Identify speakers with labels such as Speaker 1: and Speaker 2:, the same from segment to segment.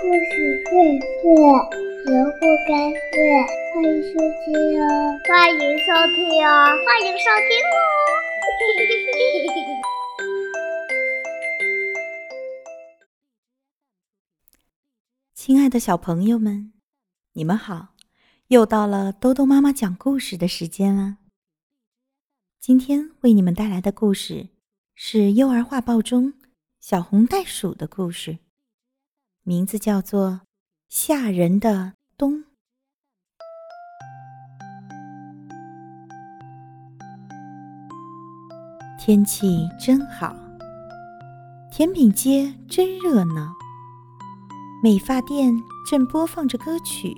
Speaker 1: 故事荟萃，萝卜开会，欢迎收听哦！
Speaker 2: 欢迎收听哦！欢迎收听哦！
Speaker 3: 亲爱的小朋友们，你们好！又到了兜兜妈妈讲故事的时间了。今天为你们带来的故事是《幼儿画报》中小红袋鼠的故事。名字叫做《吓人的冬》。天气真好，甜品街真热闹。美发店正播放着歌曲，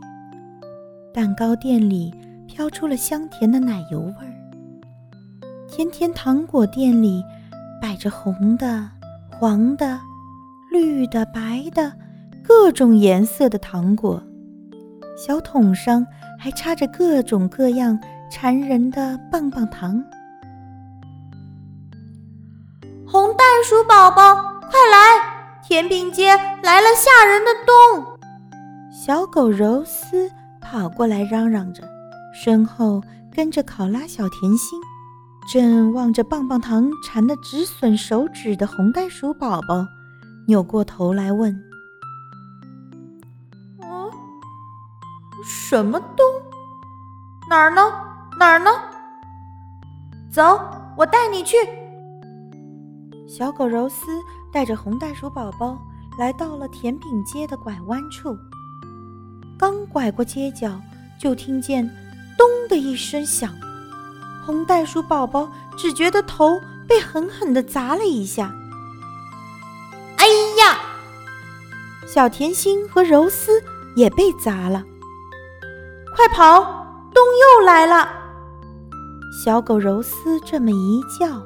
Speaker 3: 蛋糕店里飘出了香甜的奶油味儿。甜甜糖果店里摆着红的、黄的、绿的、白的。各种颜色的糖果，小桶上还插着各种各样馋人的棒棒糖。
Speaker 4: 红袋鼠宝宝，快来！甜品街来了吓人的冻！
Speaker 3: 小狗柔丝跑过来嚷嚷着，身后跟着考拉小甜心，正望着棒棒糖馋得直损手指的红袋鼠宝宝，扭过头来问。
Speaker 4: 什么东？哪儿呢？哪儿呢？走，我带你去。
Speaker 3: 小狗柔丝带着红袋鼠宝宝来到了甜品街的拐弯处。刚拐过街角，就听见“咚”的一声响。红袋鼠宝宝只觉得头被狠狠地砸了一下。
Speaker 4: 哎呀！
Speaker 3: 小甜心和柔丝也被砸了。
Speaker 4: 快跑！冬又来了。
Speaker 3: 小狗柔丝这么一叫，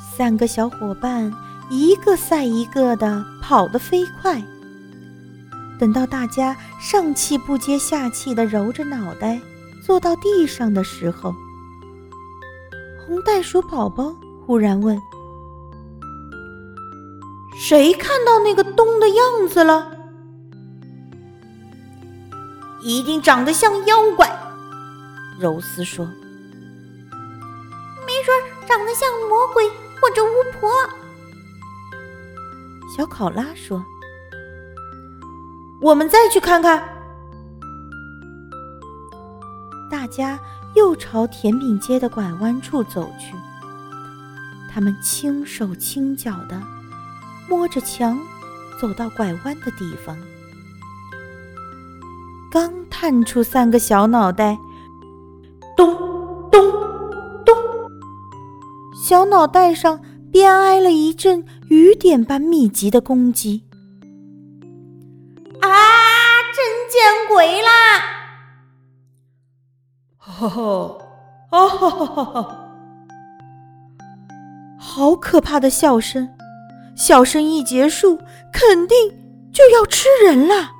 Speaker 3: 三个小伙伴一个赛一个的跑得飞快。等到大家上气不接下气的揉着脑袋坐到地上的时候，红袋鼠宝宝忽然问：“
Speaker 4: 谁看到那个冬的样子了？”一定长得像妖怪，柔丝说。
Speaker 2: 没准长得像魔鬼或者巫婆。
Speaker 3: 小考拉说。
Speaker 4: 我们再去看看。
Speaker 3: 大家又朝甜品街的拐弯处走去。他们轻手轻脚的摸着墙，走到拐弯的地方。刚探出三个小脑袋，
Speaker 4: 咚咚咚，
Speaker 3: 小脑袋上便挨了一阵雨点般密集的攻击。
Speaker 4: 啊！真见鬼啦！
Speaker 5: 哈哈，啊哈哈哈哈！
Speaker 3: 好可怕的笑声！笑声一结束，肯定就要吃人了。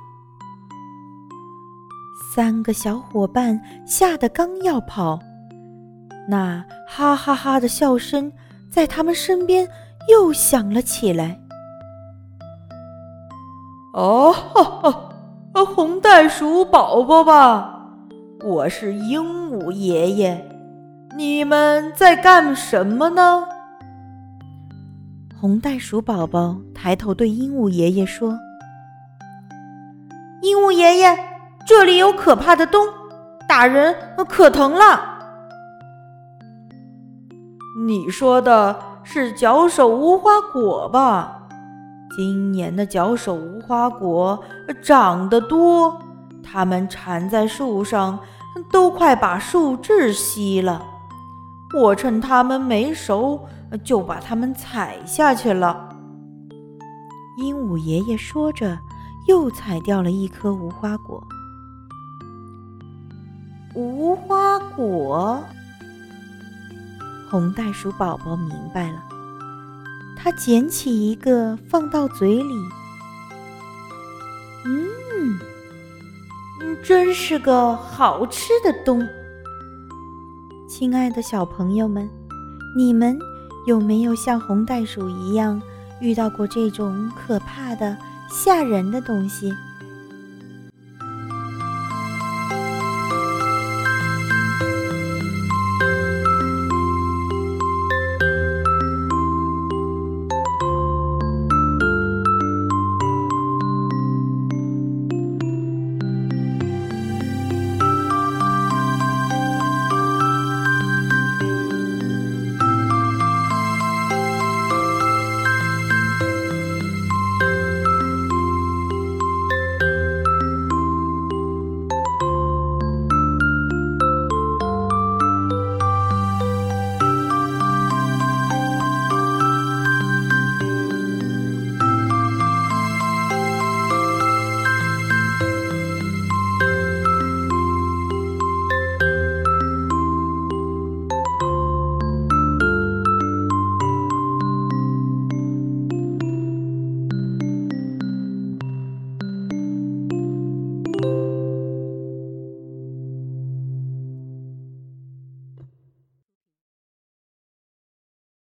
Speaker 3: 三个小伙伴吓得刚要跑，那哈哈哈的笑声在他们身边又响了起来。
Speaker 5: 哦，哈哈，红袋鼠宝宝吧，我是鹦鹉爷爷，你们在干什么呢？
Speaker 3: 红袋鼠宝宝抬头对鹦鹉爷爷说：“
Speaker 4: 鹦鹉爷爷。”这里有可怕的洞，打人可疼了。
Speaker 5: 你说的是脚手无花果吧？今年的脚手无花果长得多，它们缠在树上，都快把树窒息了。我趁它们没熟，就把它们采下去了。
Speaker 3: 鹦鹉爷爷说着，又采掉了一颗无花果。
Speaker 4: 无花果，
Speaker 3: 红袋鼠宝宝明白了，他捡起一个放到嘴里，
Speaker 4: 嗯，真是个好吃的东。
Speaker 3: 亲爱的小朋友们，你们有没有像红袋鼠一样遇到过这种可怕的、吓人的东西？